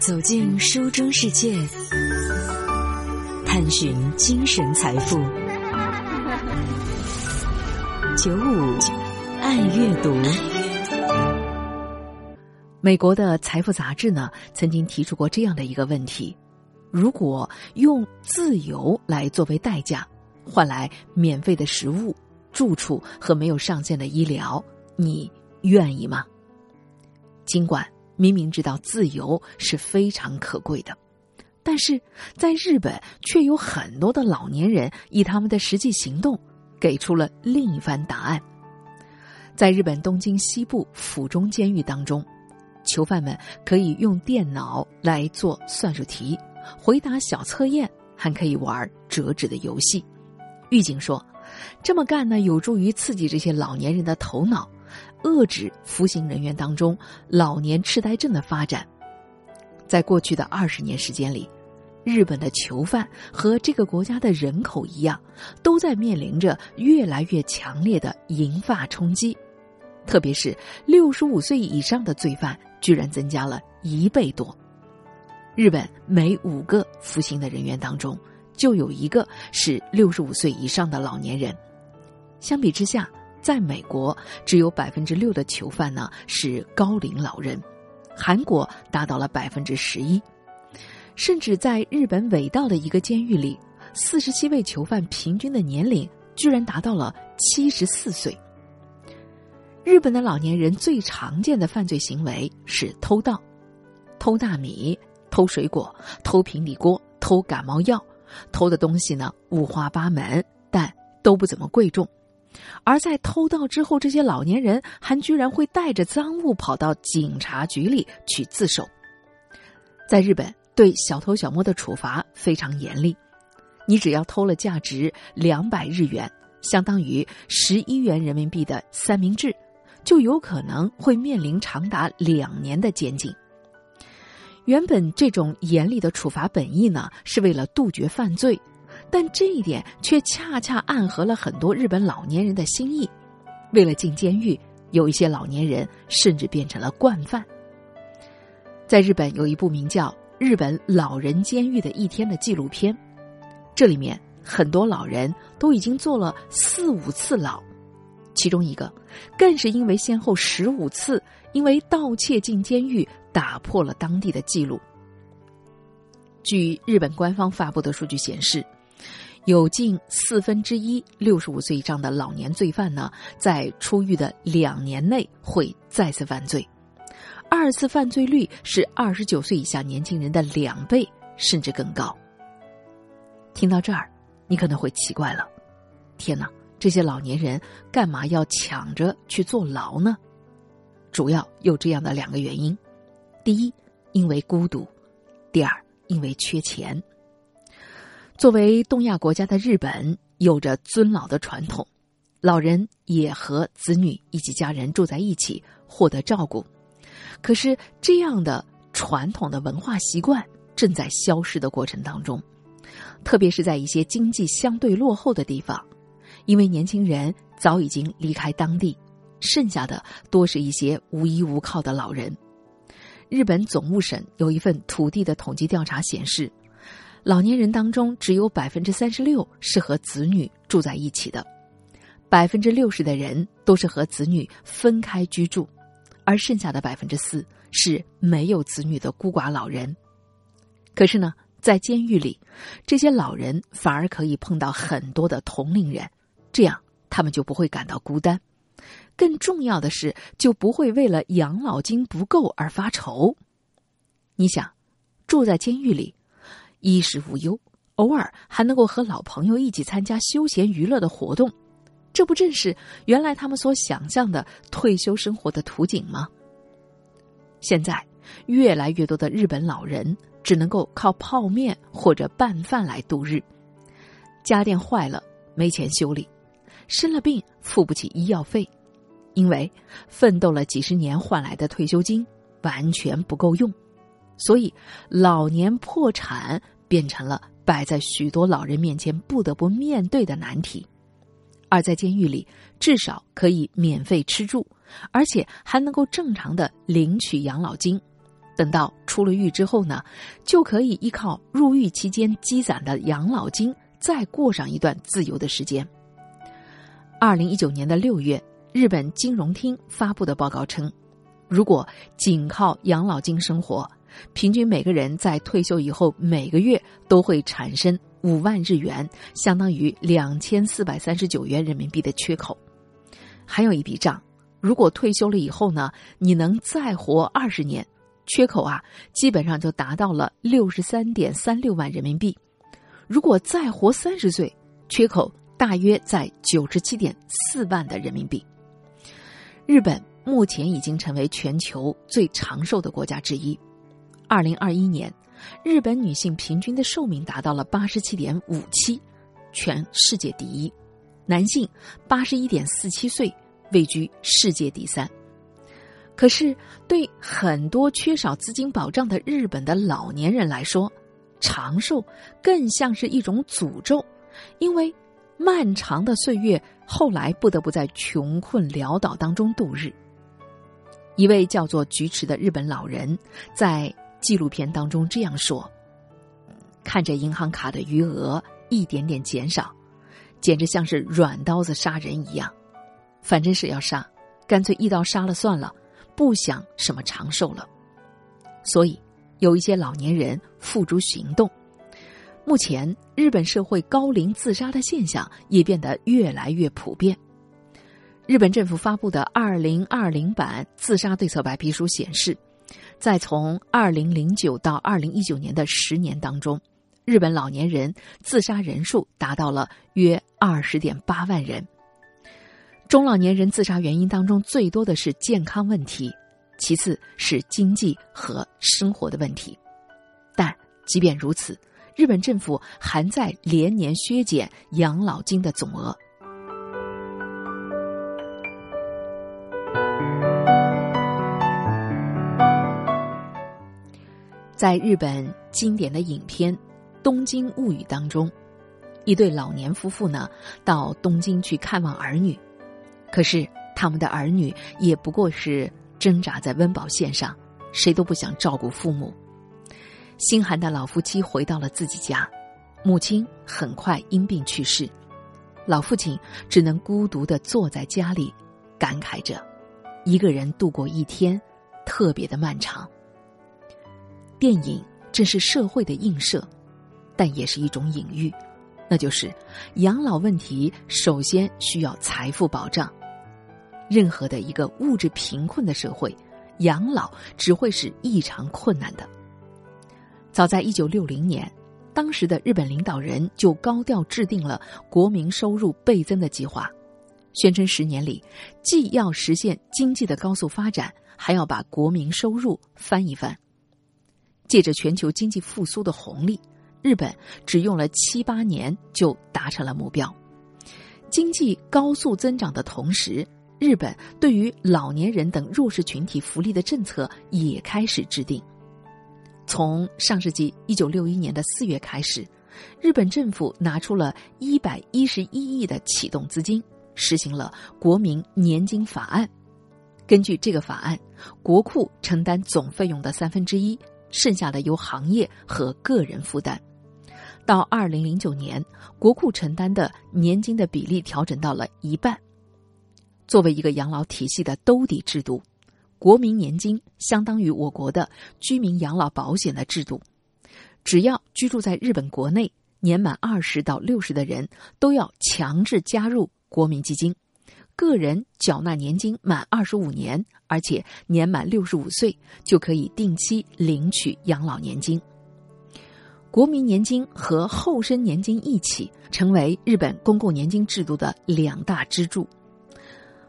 走进书中世界，探寻精神财富。九五爱阅读。美国的财富杂志呢，曾经提出过这样的一个问题：如果用自由来作为代价，换来免费的食物、住处和没有上限的医疗，你愿意吗？尽管明明知道自由是非常可贵的，但是在日本却有很多的老年人以他们的实际行动。给出了另一番答案。在日本东京西部府中监狱当中，囚犯们可以用电脑来做算术题，回答小测验，还可以玩折纸的游戏。狱警说，这么干呢，有助于刺激这些老年人的头脑，遏制服刑人员当中老年痴呆症的发展。在过去的二十年时间里。日本的囚犯和这个国家的人口一样，都在面临着越来越强烈的银发冲击，特别是六十五岁以上的罪犯居然增加了一倍多。日本每五个服刑的人员当中，就有一个是六十五岁以上的老年人。相比之下，在美国只有百分之六的囚犯呢是高龄老人，韩国达到了百分之十一。甚至在日本尾道的一个监狱里，四十七位囚犯平均的年龄居然达到了七十四岁。日本的老年人最常见的犯罪行为是偷盗，偷大米、偷水果、偷平底锅、偷感冒药，偷的东西呢五花八门，但都不怎么贵重。而在偷盗之后，这些老年人还居然会带着赃物跑到警察局里去自首。在日本。对小偷小摸的处罚非常严厉，你只要偷了价值两百日元，相当于十一元人民币的三明治，就有可能会面临长达两年的监禁。原本这种严厉的处罚本意呢，是为了杜绝犯罪，但这一点却恰恰暗合了很多日本老年人的心意。为了进监狱，有一些老年人甚至变成了惯犯。在日本有一部名叫。日本老人监狱的一天的纪录片，这里面很多老人都已经坐了四五次牢，其中一个更是因为先后十五次因为盗窃进监狱，打破了当地的记录。据日本官方发布的数据显示，有近四分之一六十五岁以上的老年罪犯呢，在出狱的两年内会再次犯罪。二次犯罪率是二十九岁以下年轻人的两倍，甚至更高。听到这儿，你可能会奇怪了：天哪，这些老年人干嘛要抢着去坐牢呢？主要有这样的两个原因：第一，因为孤独；第二，因为缺钱。作为东亚国家的日本，有着尊老的传统，老人也和子女以及家人住在一起，获得照顾。可是，这样的传统的文化习惯正在消失的过程当中，特别是在一些经济相对落后的地方，因为年轻人早已经离开当地，剩下的多是一些无依无靠的老人。日本总务省有一份土地的统计调查显示，老年人当中只有百分之三十六是和子女住在一起的，百分之六十的人都是和子女分开居住。而剩下的百分之四是没有子女的孤寡老人。可是呢，在监狱里，这些老人反而可以碰到很多的同龄人，这样他们就不会感到孤单。更重要的是，就不会为了养老金不够而发愁。你想，住在监狱里，衣食无忧，偶尔还能够和老朋友一起参加休闲娱乐的活动。这不正是原来他们所想象的退休生活的图景吗？现在，越来越多的日本老人只能够靠泡面或者拌饭来度日。家电坏了没钱修理，生了病付不起医药费，因为奋斗了几十年换来的退休金完全不够用，所以老年破产变成了摆在许多老人面前不得不面对的难题。而在监狱里，至少可以免费吃住，而且还能够正常的领取养老金，等到出了狱之后呢，就可以依靠入狱期间积攒的养老金，再过上一段自由的时间。二零一九年的六月，日本金融厅发布的报告称，如果仅靠养老金生活，平均每个人在退休以后每个月都会产生五万日元，相当于两千四百三十九元人民币的缺口。还有一笔账，如果退休了以后呢，你能再活二十年？缺口啊，基本上就达到了六十三点三六万人民币。如果再活三十岁，缺口大约在九十七点四万的人民币。日本目前已经成为全球最长寿的国家之一。二零二一年，日本女性平均的寿命达到了八十七点五七，全世界第一；男性八十一点四七岁，位居世界第三。可是，对很多缺少资金保障的日本的老年人来说，长寿更像是一种诅咒，因为漫长的岁月后来不得不在穷困潦倒当中度日。一位叫做菊池的日本老人在纪录片当中这样说：“看着银行卡的余额一点点减少，简直像是软刀子杀人一样。反正是要杀，干脆一刀杀了算了。”不想什么长寿了，所以有一些老年人付诸行动。目前，日本社会高龄自杀的现象也变得越来越普遍。日本政府发布的二零二零版自杀对策白皮书显示，在从二零零九到二零一九年的十年当中，日本老年人自杀人数达到了约二十点八万人。中老年人自杀原因当中最多的是健康问题，其次是经济和生活的问题。但即便如此，日本政府还在连年削减养老金的总额。在日本经典的影片《东京物语》当中，一对老年夫妇呢到东京去看望儿女。可是，他们的儿女也不过是挣扎在温饱线上，谁都不想照顾父母。心寒的老夫妻回到了自己家，母亲很快因病去世，老父亲只能孤独的坐在家里，感慨着，一个人度过一天，特别的漫长。电影正是社会的映射，但也是一种隐喻，那就是养老问题首先需要财富保障。任何的一个物质贫困的社会，养老只会是异常困难的。早在一九六零年，当时的日本领导人就高调制定了国民收入倍增的计划，宣称十年里既要实现经济的高速发展，还要把国民收入翻一番。借着全球经济复苏的红利，日本只用了七八年就达成了目标。经济高速增长的同时，日本对于老年人等弱势群体福利的政策也开始制定。从上世纪一九六一年的四月开始，日本政府拿出了一百一十一亿的启动资金，实行了国民年金法案。根据这个法案，国库承担总费用的三分之一，剩下的由行业和个人负担。到二零零九年，国库承担的年金的比例调整到了一半。作为一个养老体系的兜底制度，国民年金相当于我国的居民养老保险的制度。只要居住在日本国内，年满二十到六十的人都要强制加入国民基金。个人缴纳年金满二十五年，而且年满六十五岁，就可以定期领取养老年金。国民年金和后生年金一起成为日本公共年金制度的两大支柱。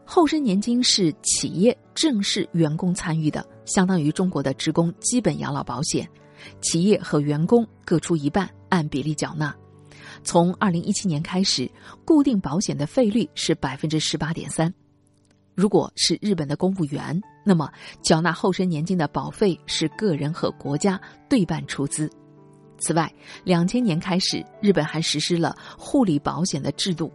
后生年金是企业正式员工参与的，相当于中国的职工基本养老保险，企业和员工各出一半，按比例缴纳。从二零一七年开始，固定保险的费率是百分之十八点三。如果是日本的公务员，那么缴纳后生年金的保费是个人和国家对半出资。此外，两千年开始，日本还实施了护理保险的制度。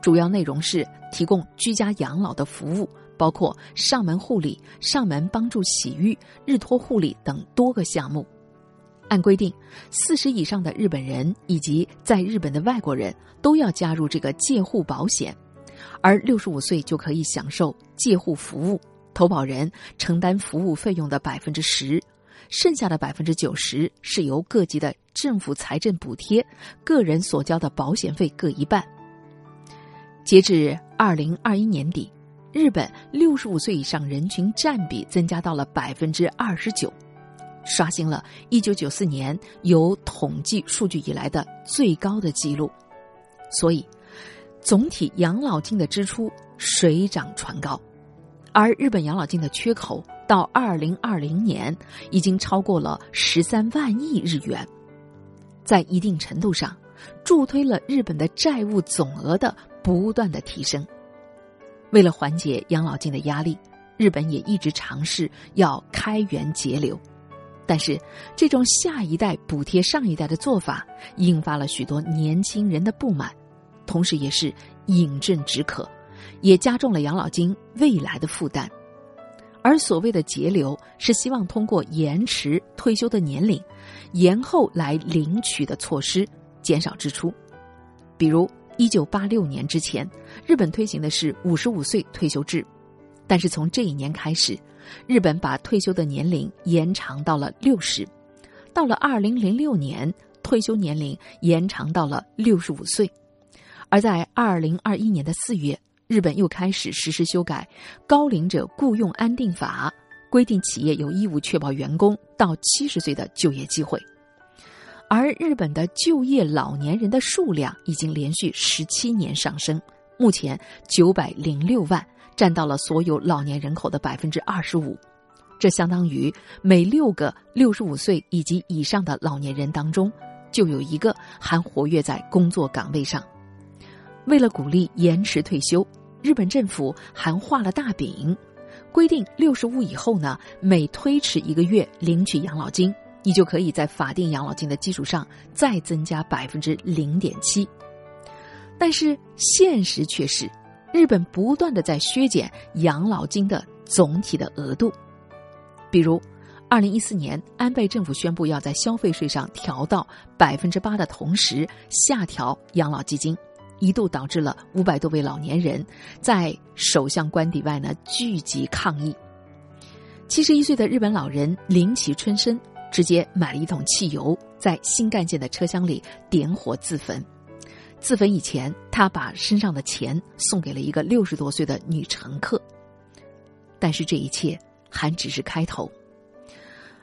主要内容是提供居家养老的服务，包括上门护理、上门帮助洗浴、日托护理等多个项目。按规定，四十以上的日本人以及在日本的外国人都要加入这个介护保险，而六十五岁就可以享受介护服务，投保人承担服务费用的百分之十，剩下的百分之九十是由各级的政府财政补贴，个人所交的保险费各一半。截至二零二一年底，日本六十五岁以上人群占比增加到了百分之二十九。刷新了1994年有统计数据以来的最高的记录，所以总体养老金的支出水涨船高，而日本养老金的缺口到2020年已经超过了13万亿日元，在一定程度上助推了日本的债务总额的不断的提升。为了缓解养老金的压力，日本也一直尝试要开源节流。但是，这种下一代补贴上一代的做法，引发了许多年轻人的不满，同时也是饮鸩止渴，也加重了养老金未来的负担。而所谓的节流，是希望通过延迟退休的年龄、延后来领取的措施，减少支出。比如，一九八六年之前，日本推行的是五十五岁退休制，但是从这一年开始。日本把退休的年龄延长到了六十，到了二零零六年，退休年龄延长到了六十五岁，而在二零二一年的四月，日本又开始实施修改《高龄者雇佣安定法》，规定企业有义务确保员工到七十岁的就业机会，而日本的就业老年人的数量已经连续十七年上升，目前九百零六万。占到了所有老年人口的百分之二十五，这相当于每六个六十五岁以及以上的老年人当中，就有一个还活跃在工作岗位上。为了鼓励延迟退休，日本政府还画了大饼，规定六十五以后呢，每推迟一个月领取养老金，你就可以在法定养老金的基础上再增加百分之零点七。但是现实却是。日本不断的在削减养老金的总体的额度，比如，二零一四年安倍政府宣布要在消费税上调到百分之八的同时，下调养老基金，一度导致了五百多位老年人在首相官邸外呢聚集抗议。七十一岁的日本老人林崎春生直接买了一桶汽油，在新干线的车厢里点火自焚。自焚以前，他把身上的钱送给了一个六十多岁的女乘客。但是这一切还只是开头。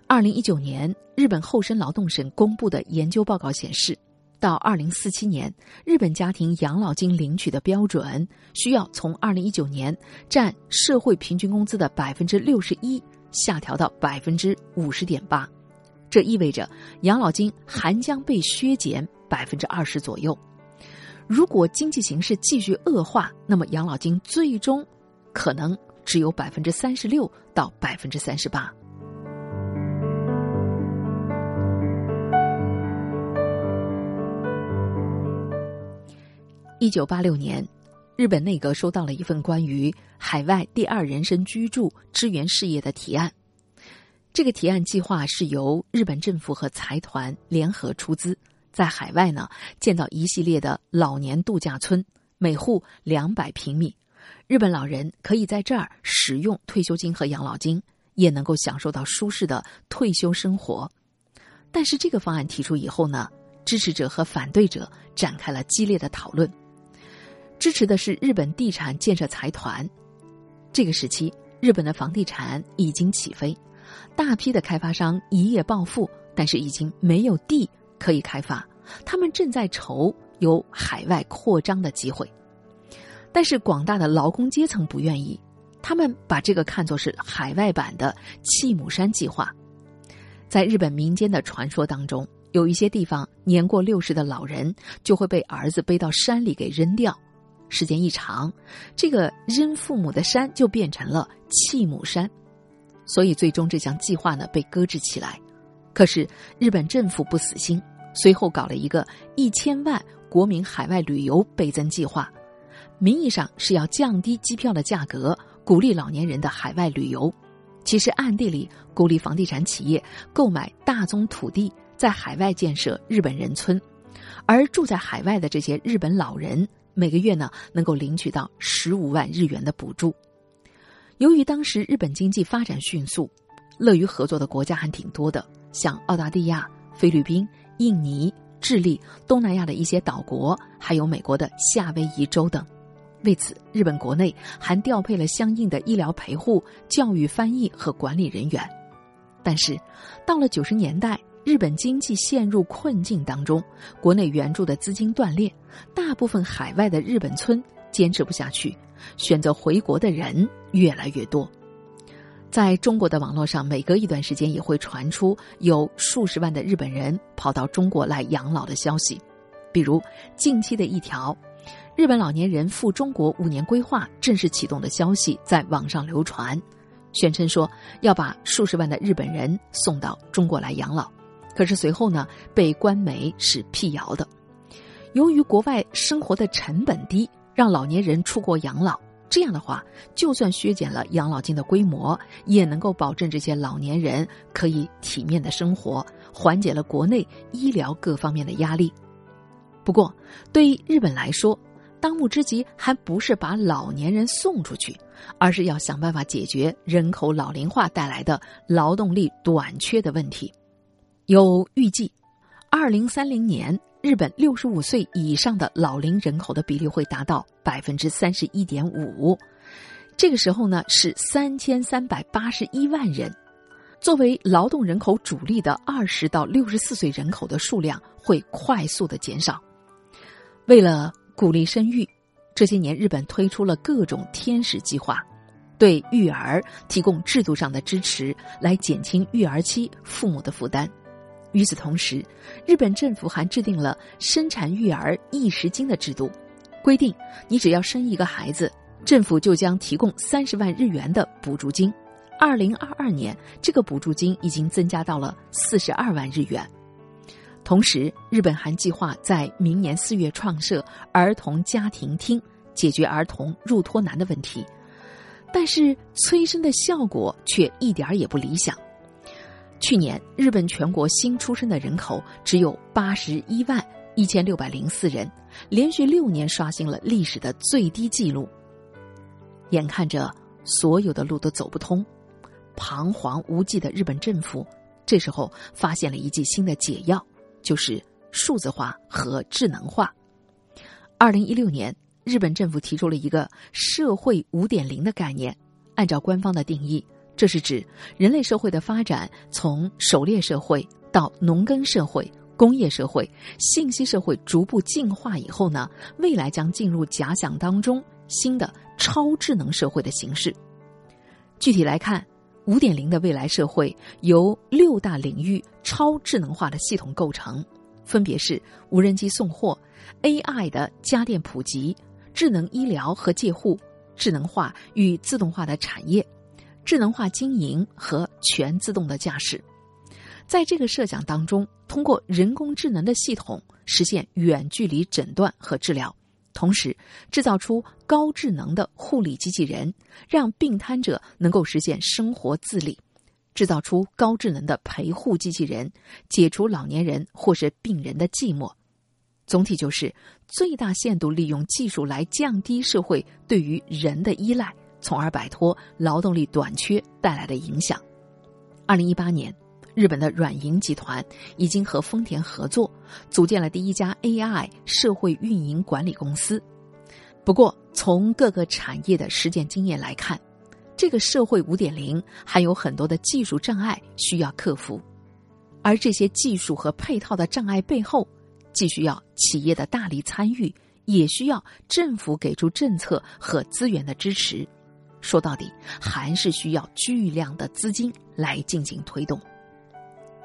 二零一九年，日本厚生劳动省公布的研究报告显示，到二零四七年，日本家庭养老金领取的标准需要从二零一九年占社会平均工资的百分之六十一下调到百分之五十点八，这意味着养老金还将被削减百分之二十左右。如果经济形势继续恶化，那么养老金最终可能只有百分之三十六到百分之三十八。一九八六年，日本内阁收到了一份关于海外第二人生居住支援事业的提案。这个提案计划是由日本政府和财团联合出资。在海外呢，建造一系列的老年度假村，每户两百平米，日本老人可以在这儿使用退休金和养老金，也能够享受到舒适的退休生活。但是这个方案提出以后呢，支持者和反对者展开了激烈的讨论。支持的是日本地产建设财团，这个时期日本的房地产已经起飞，大批的开发商一夜暴富，但是已经没有地。可以开发，他们正在筹有海外扩张的机会，但是广大的劳工阶层不愿意，他们把这个看作是海外版的弃母山计划。在日本民间的传说当中，有一些地方年过六十的老人就会被儿子背到山里给扔掉，时间一长，这个扔父母的山就变成了弃母山，所以最终这项计划呢被搁置起来。可是日本政府不死心，随后搞了一个一千万国民海外旅游倍增计划，名义上是要降低机票的价格，鼓励老年人的海外旅游，其实暗地里鼓励房地产企业购买大宗土地，在海外建设日本人村，而住在海外的这些日本老人每个月呢能够领取到十五万日元的补助。由于当时日本经济发展迅速，乐于合作的国家还挺多的，像澳大利亚、菲律宾、印尼、智利、东南亚的一些岛国，还有美国的夏威夷州等。为此，日本国内还调配了相应的医疗陪护、教育翻译和管理人员。但是，到了九十年代，日本经济陷入困境当中，国内援助的资金断裂，大部分海外的日本村坚持不下去。选择回国的人越来越多，在中国的网络上，每隔一段时间也会传出有数十万的日本人跑到中国来养老的消息。比如近期的一条，日本老年人赴中国五年规划正式启动的消息在网上流传，宣称说要把数十万的日本人送到中国来养老。可是随后呢，被官媒是辟谣的。由于国外生活的成本低。让老年人出国养老，这样的话，就算削减了养老金的规模，也能够保证这些老年人可以体面的生活，缓解了国内医疗各方面的压力。不过，对于日本来说，当务之急还不是把老年人送出去，而是要想办法解决人口老龄化带来的劳动力短缺的问题。有预计，二零三零年。日本六十五岁以上的老龄人口的比例会达到百分之三十一点五，这个时候呢是三千三百八十一万人。作为劳动人口主力的二十到六十四岁人口的数量会快速的减少。为了鼓励生育，这些年日本推出了各种天使计划，对育儿提供制度上的支持，来减轻育儿期父母的负担。与此同时，日本政府还制定了生产育儿一时金的制度，规定你只要生一个孩子，政府就将提供三十万日元的补助金。二零二二年，这个补助金已经增加到了四十二万日元。同时，日本还计划在明年四月创设儿童家庭厅，解决儿童入托难的问题。但是，催生的效果却一点儿也不理想。去年，日本全国新出生的人口只有八十一万一千六百零四人，连续六年刷新了历史的最低纪录。眼看着所有的路都走不通，彷徨无计的日本政府，这时候发现了一剂新的解药，就是数字化和智能化。二零一六年，日本政府提出了一个“社会五点零”的概念，按照官方的定义。这是指人类社会的发展从狩猎社会到农耕社会、工业社会、信息社会逐步进化以后呢，未来将进入假想当中新的超智能社会的形式。具体来看，五点零的未来社会由六大领域超智能化的系统构成，分别是无人机送货、AI 的家电普及、智能医疗和介护、智能化与自动化的产业。智能化经营和全自动的驾驶，在这个设想当中，通过人工智能的系统实现远距离诊断和治疗，同时制造出高智能的护理机器人，让病瘫者能够实现生活自理；制造出高智能的陪护机器人，解除老年人或是病人的寂寞。总体就是最大限度利用技术来降低社会对于人的依赖。从而摆脱劳动力短缺带来的影响。二零一八年，日本的软银集团已经和丰田合作，组建了第一家 AI 社会运营管理公司。不过，从各个产业的实践经验来看，这个社会五点零还有很多的技术障碍需要克服，而这些技术和配套的障碍背后，既需要企业的大力参与，也需要政府给出政策和资源的支持。说到底，还是需要巨量的资金来进行推动。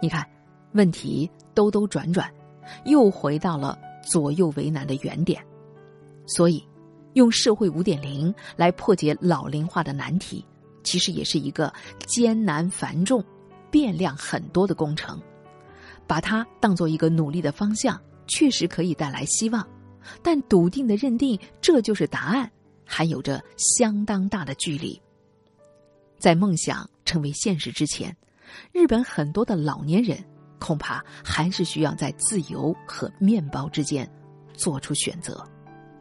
你看，问题兜兜转转，又回到了左右为难的原点。所以，用社会五点零来破解老龄化的难题，其实也是一个艰难繁重、变量很多的工程。把它当做一个努力的方向，确实可以带来希望。但笃定的认定这就是答案。还有着相当大的距离。在梦想成为现实之前，日本很多的老年人恐怕还是需要在自由和面包之间做出选择。